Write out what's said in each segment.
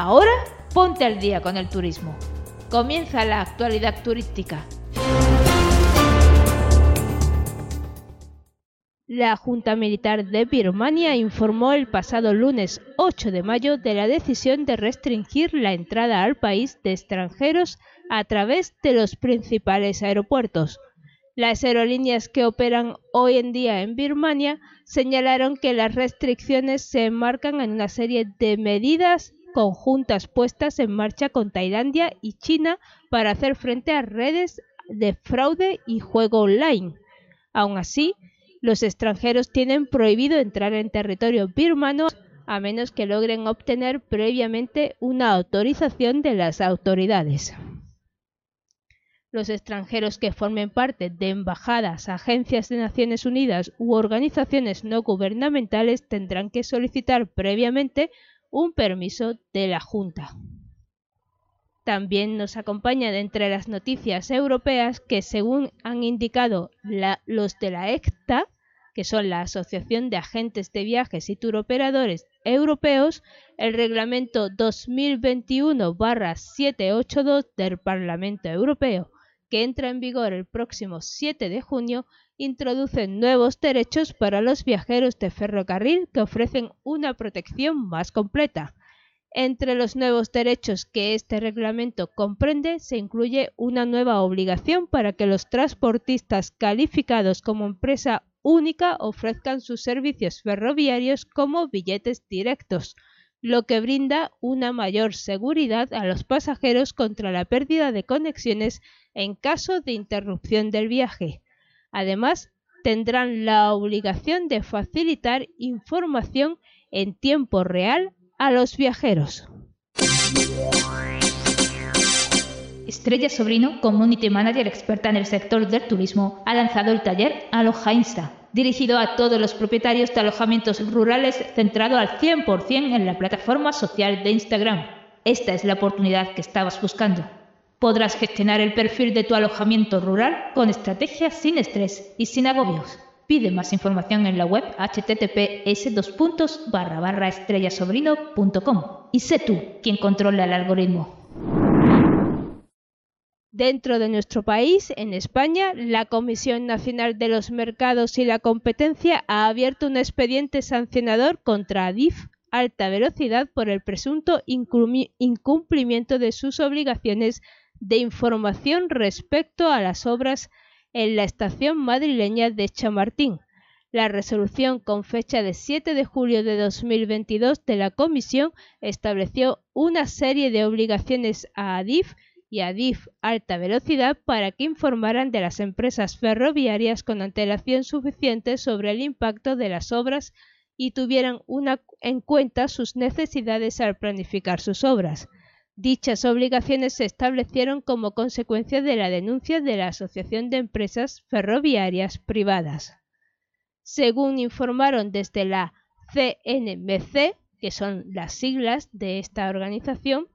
Ahora ponte al día con el turismo. Comienza la actualidad turística. La Junta Militar de Birmania informó el pasado lunes 8 de mayo de la decisión de restringir la entrada al país de extranjeros a través de los principales aeropuertos. Las aerolíneas que operan hoy en día en Birmania señalaron que las restricciones se enmarcan en una serie de medidas conjuntas puestas en marcha con Tailandia y China para hacer frente a redes de fraude y juego online. Aún así, los extranjeros tienen prohibido entrar en territorio birmano a menos que logren obtener previamente una autorización de las autoridades. Los extranjeros que formen parte de embajadas, agencias de Naciones Unidas u organizaciones no gubernamentales tendrán que solicitar previamente un permiso de la Junta. También nos acompañan entre las noticias europeas que, según han indicado los de la ECTA, que son la Asociación de Agentes de Viajes y Turoperadores Europeos, el reglamento 2021-782 del Parlamento Europeo que entra en vigor el próximo 7 de junio, introduce nuevos derechos para los viajeros de ferrocarril que ofrecen una protección más completa. Entre los nuevos derechos que este reglamento comprende se incluye una nueva obligación para que los transportistas calificados como empresa única ofrezcan sus servicios ferroviarios como billetes directos, lo que brinda una mayor seguridad a los pasajeros contra la pérdida de conexiones en caso de interrupción del viaje. Además, tendrán la obligación de facilitar información en tiempo real a los viajeros. Estrella Sobrino, Community Manager experta en el sector del turismo, ha lanzado el taller Aloha Insta, dirigido a todos los propietarios de alojamientos rurales centrado al 100% en la plataforma social de Instagram. Esta es la oportunidad que estabas buscando. Podrás gestionar el perfil de tu alojamiento rural con estrategias sin estrés y sin agobios. Pide más información en la web https estrellasobrino.com y sé tú quien controla el algoritmo. Dentro de nuestro país, en España, la Comisión Nacional de los Mercados y la Competencia ha abierto un expediente sancionador contra Adif Alta Velocidad por el presunto incumplimiento de sus obligaciones de información respecto a las obras en la estación madrileña de Chamartín. La resolución con fecha de 7 de julio de 2022 de la Comisión estableció una serie de obligaciones a Adif y Adif Alta Velocidad para que informaran de las empresas ferroviarias con antelación suficiente sobre el impacto de las obras y tuvieran en cuenta sus necesidades al planificar sus obras. Dichas obligaciones se establecieron como consecuencia de la denuncia de la Asociación de Empresas Ferroviarias Privadas. Según informaron desde la CNMC, que son las siglas de esta organización,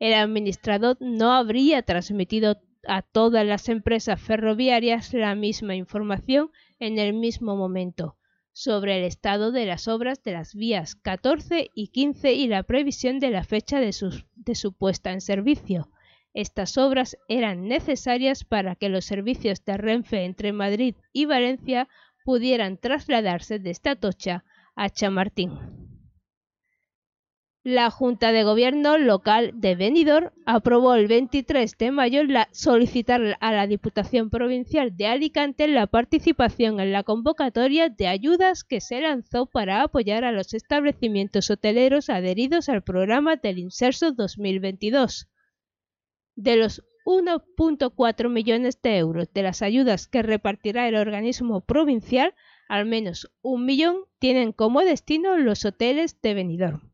el administrador no habría transmitido a todas las empresas ferroviarias la misma información en el mismo momento sobre el estado de las obras de las vías 14 y 15 y la previsión de la fecha de, su puesta en servicio. Estas obras eran necesarias para que los servicios de Renfe entre Madrid y Valencia pudieran trasladarse desde Atocha a Chamartín. La Junta de Gobierno local de Benidorm aprobó el 23 de mayo la, solicitar a la Diputación Provincial de Alicante la participación en la convocatoria de ayudas que se lanzó para apoyar a los establecimientos hoteleros adheridos al programa del Inserso 2022. De los 1.4 millones de euros de las ayudas que repartirá el organismo provincial, al menos un millón tienen como destino los hoteles de Benidorm.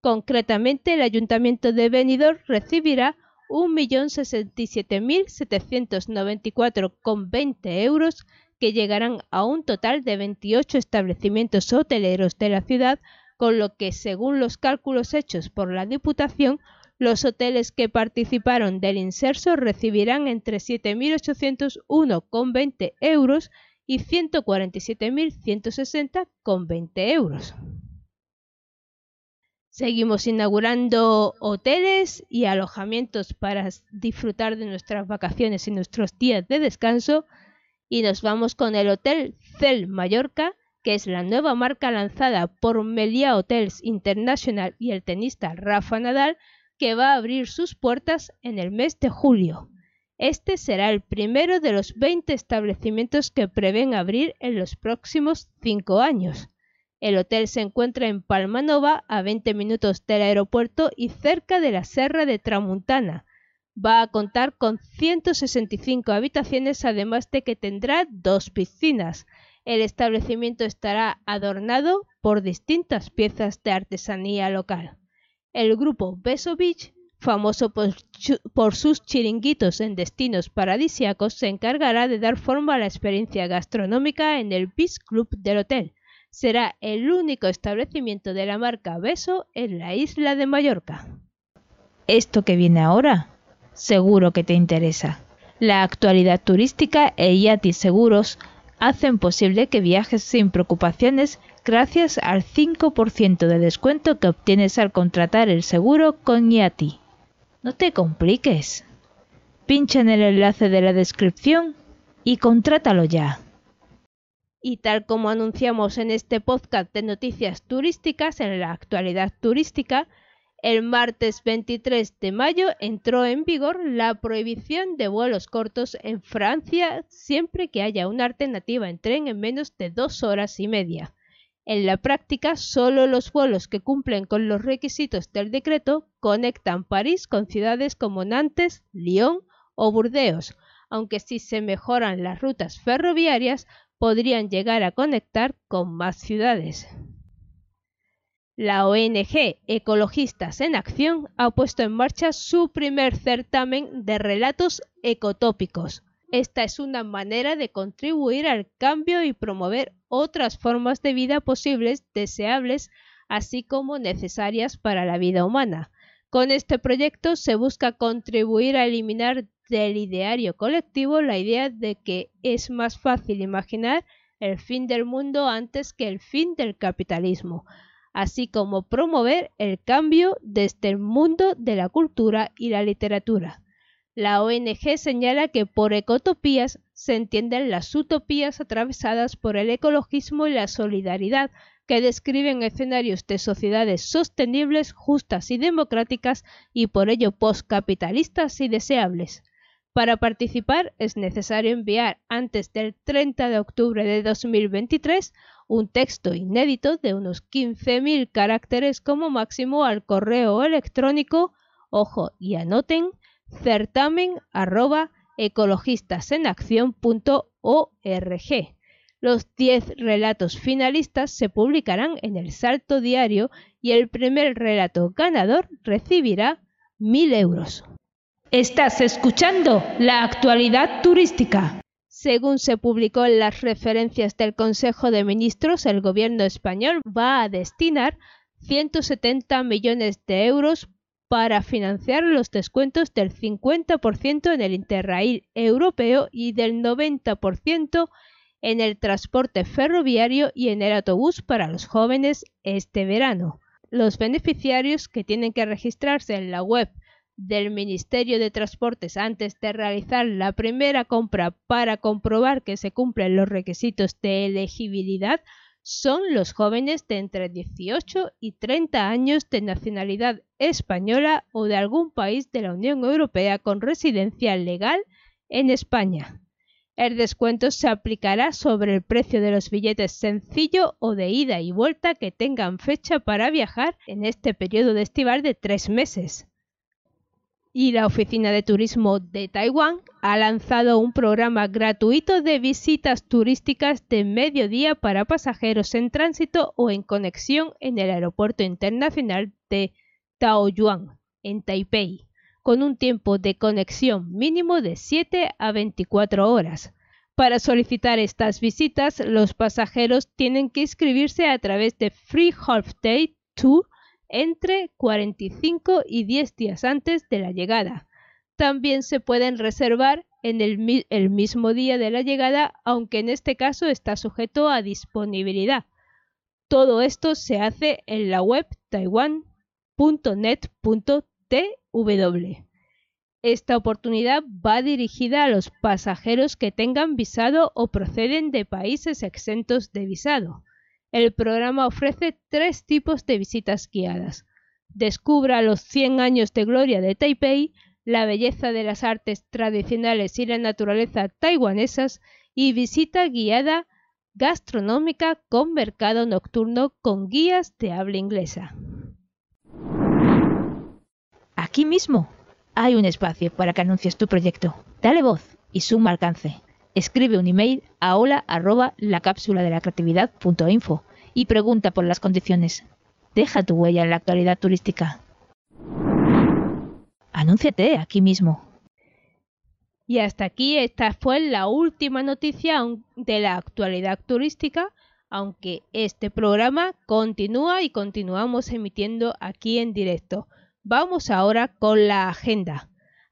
Concretamente, el Ayuntamiento de Benidorm recibirá 1.067.794,20 euros que llegarán a un total de 28 establecimientos hoteleros de la ciudad, con lo que, según los cálculos hechos por la Diputación, los hoteles que participaron del inserso recibirán entre 7.801,20 euros y 147.160,20 euros. Seguimos inaugurando hoteles y alojamientos para disfrutar de nuestras vacaciones y nuestros días de descanso y nos vamos con el Hotel Cel Mallorca, que es la nueva marca lanzada por Melia Hotels International y el tenista Rafa Nadal, que va a abrir sus puertas en el mes de julio. Este será el primero de los 20 establecimientos que prevén abrir en los próximos cinco años. El hotel se encuentra en Palmanova, a 20 minutos del aeropuerto y cerca de la Serra de Tramuntana. Va a contar con 165 habitaciones, además de que tendrá dos piscinas. El establecimiento estará adornado por distintas piezas de artesanía local. El grupo Beso Beach, famoso por, por, sus chiringuitos en destinos paradisiacos, se encargará de dar forma a la experiencia gastronómica en el Beach Club del hotel será el único establecimiento de la marca Beso en la isla de Mallorca. Esto que viene ahora, seguro que te interesa. La actualidad turística e Yati Seguros hacen posible que viajes sin preocupaciones gracias al 5% de descuento que obtienes al contratar el seguro con Yati. No te compliques. Pincha en el enlace de la descripción y contrátalo ya. Y tal como anunciamos en este podcast de noticias turísticas, en la actualidad turística, el martes 23 de mayo entró en vigor la prohibición de vuelos cortos en Francia siempre que haya una alternativa en tren en menos de dos horas y media. En la práctica, solo los vuelos que cumplen con los requisitos del decreto conectan París con ciudades como Nantes, Lyon o Burdeos, aunque si se mejoran las rutas ferroviarias podrían llegar a conectar con más ciudades. La ONG Ecologistas en Acción ha puesto en marcha su primer certamen de relatos ecotópicos. Esta es una manera de contribuir al cambio y promover otras formas de vida posibles, deseables, así como necesarias para la vida humana. Con este proyecto se busca contribuir a eliminar del ideario colectivo la idea de que es más fácil imaginar el fin del mundo antes que el fin del capitalismo, así como promover el cambio desde el mundo de la cultura y la literatura. La ONG señala que por ecotopías se entienden las utopías atravesadas por el ecologismo y la solidaridad, que describen escenarios de sociedades sostenibles, justas y democráticas y por ello postcapitalistas y deseables. Para participar es necesario enviar antes del 30 de octubre de 2023 un texto inédito de unos 15.000 caracteres como máximo al correo electrónico, ojo y anoten, certamen arroba ecologistasenacción.org. Los 10 relatos finalistas se publicarán en el Salto Diario y el primer relato ganador recibirá 1.000 euros. Estás escuchando la actualidad turística. Según se publicó en las referencias del Consejo de Ministros, el gobierno español va a destinar 170 millones de euros para financiar los descuentos del 50% en el Interrail europeo y del 90% en el transporte ferroviario y en el autobús para los jóvenes este verano. Los beneficiarios que tienen que registrarse en la web del Ministerio de Transportes antes de realizar la primera compra para comprobar que se cumplen los requisitos de elegibilidad son los jóvenes de entre 18 y 30 años de nacionalidad española o de algún país de la Unión Europea con residencia legal en España. El descuento se aplicará sobre el precio de los billetes sencillo o de ida y vuelta que tengan fecha para viajar en este periodo de estival de tres meses y la Oficina de Turismo de Taiwán ha lanzado un programa gratuito de visitas turísticas de mediodía para pasajeros en tránsito o en conexión en el Aeropuerto Internacional de Taoyuan, en Taipei, con un tiempo de conexión mínimo de 7 a 24 horas. Para solicitar estas visitas, los pasajeros tienen que inscribirse a través de Free Half Day Tour entre 45 y 10 días antes de la llegada. También se pueden reservar en el, el, mismo día de la llegada, aunque en este caso está sujeto a disponibilidad. Todo esto se hace en la web Taiwan Esta oportunidad va dirigida a los pasajeros que tengan visado o proceden de países exentos de visado. El programa ofrece tres tipos de visitas guiadas. Descubra los 100 años de gloria de Taipei, la belleza de las artes tradicionales y la naturaleza taiwanesas y visita guiada gastronómica con mercado nocturno con guías de habla inglesa. Aquí mismo hay un espacio para que anuncies tu proyecto. Dale voz y suma alcance. Escribe un email a hola la cápsula de la y pregunta por las condiciones. Deja tu huella en la actualidad turística. Anúnciate aquí mismo. Y hasta aquí esta fue la última noticia de la actualidad turística, aunque este programa continúa y continuamos emitiendo aquí en directo. Vamos ahora con la agenda.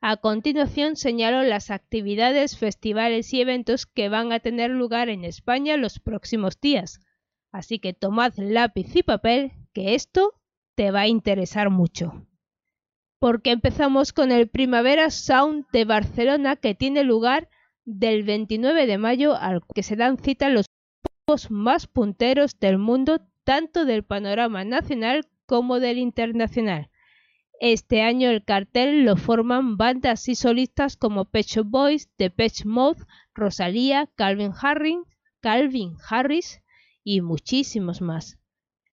A continuación señalo las actividades, festivales y eventos que van a tener lugar en España los próximos días. Así que tomad lápiz y papel, que esto te va a interesar mucho. Porque empezamos con el Primavera Sound de Barcelona que tiene lugar del 29 de mayo al que se dan cita los más punteros del mundo, tanto del panorama nacional como del internacional. Este año el cartel lo forman bandas y solistas como Pet Shop Boys, Depeche Mode, Rosalía, Calvin Harris, Calvin Harris y muchísimos más.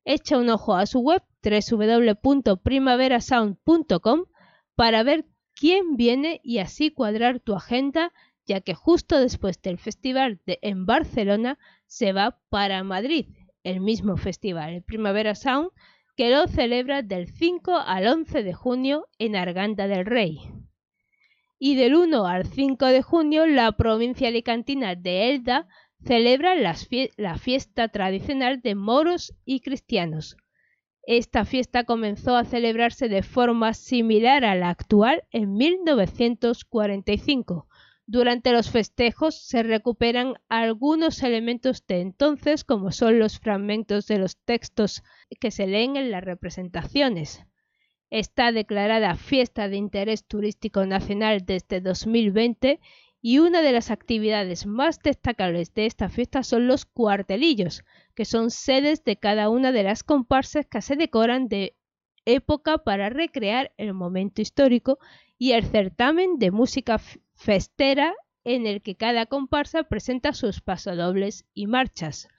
Echa un ojo a su web www.primaverasound.com para ver quién viene y así cuadrar tu agenda, ya que justo después del festival de, en Barcelona se va para Madrid, el mismo festival, el Primavera Sound, que lo celebra del 5 al 11 de junio en Arganda del Rey. Y del 1 al 5 de junio la provincia alicantina de Elda celebra la fiesta tradicional de moros y cristianos. Esta fiesta comenzó a celebrarse de forma similar a la actual en 1945, durante los festejos se recuperan algunos elementos de entonces, como son los fragmentos de los textos que se leen en las representaciones. Está declarada Fiesta de Interés Turístico Nacional desde 2020 y una de las actividades más destacables de esta fiesta son los cuartelillos, que son sedes de cada una de las comparsas que se decoran de época para recrear el momento histórico y el certamen de música festera en el que cada comparsa presenta sus pasodobles y marchas.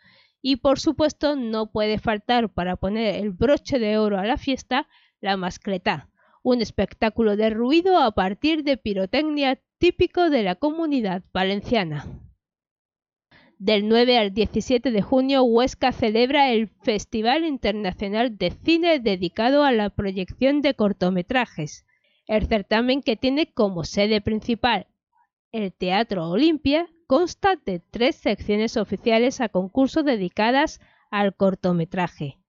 Y por supuesto no puede faltar para poner el broche de oro a la fiesta la mascletá, un espectáculo de ruido a partir de pirotecnia típico de la comunidad valenciana. Del 9 al 17 de junio, Huesca celebra el Festival Internacional de Cine dedicado a la proyección de cortometrajes. El certamen que tiene como sede principal el Teatro Olimpia consta de tres secciones oficiales a concurso dedicadas al cortometraje.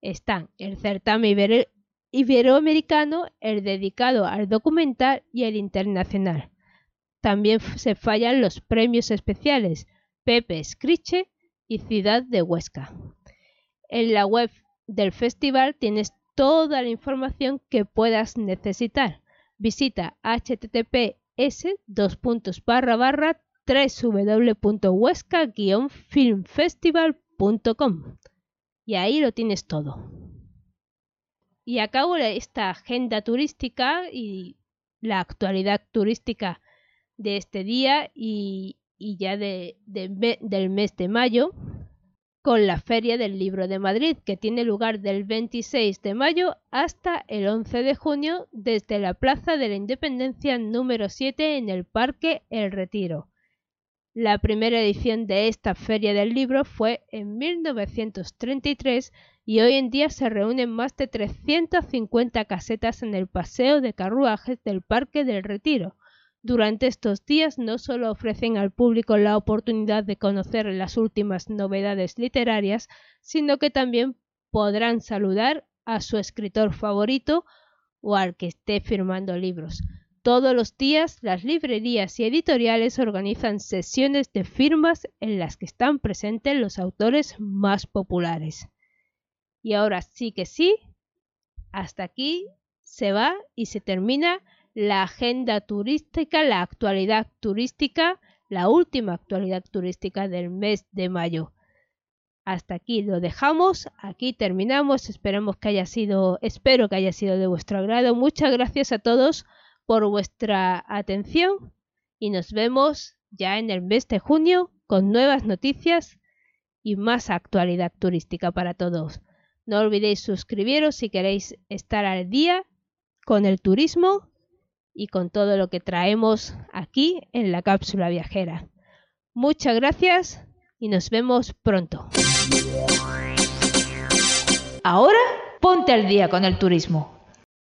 Están el certamen iberoamericano, el dedicado al documental y el internacional. También se fallan los premios especiales Pepe Scriche y Ciudad de Huesca. En la web del festival tienes toda la información que puedas necesitar. Visita http s dos puntos barra barra www.huesca-filmfestival.com y ahí lo tienes todo. Y acabo esta agenda turística y la actualidad turística de este día y, ya de, del mes de mayo con la Feria del Libro de Madrid, que tiene lugar del 26 de mayo hasta el 11 de junio desde la Plaza de la Independencia número 7 en el Parque El Retiro. La primera edición de esta Feria del Libro fue en 1933 y hoy en día se reúnen más de 350 casetas en el paseo de carruajes del Parque del Retiro, durante estos días no solo ofrecen al público la oportunidad de conocer las últimas novedades literarias, sino que también podrán saludar a su escritor favorito o al que esté firmando libros. Todos los días las librerías y editoriales organizan sesiones de firmas en las que están presentes los autores más populares. Y ahora sí que sí, hasta aquí se va y se termina la agenda turística, la actualidad turística, la última actualidad turística del mes de mayo. Hasta aquí lo dejamos, aquí terminamos, esperamos que haya sido, espero que haya sido de vuestro agrado. Muchas gracias a todos por vuestra atención y nos vemos ya en el mes de junio con nuevas noticias y más actualidad turística para todos. No olvidéis suscribiros si queréis estar al día con el turismo y con todo lo que traemos aquí en la cápsula viajera. Muchas gracias y nos vemos pronto. Ahora ponte al día con el turismo.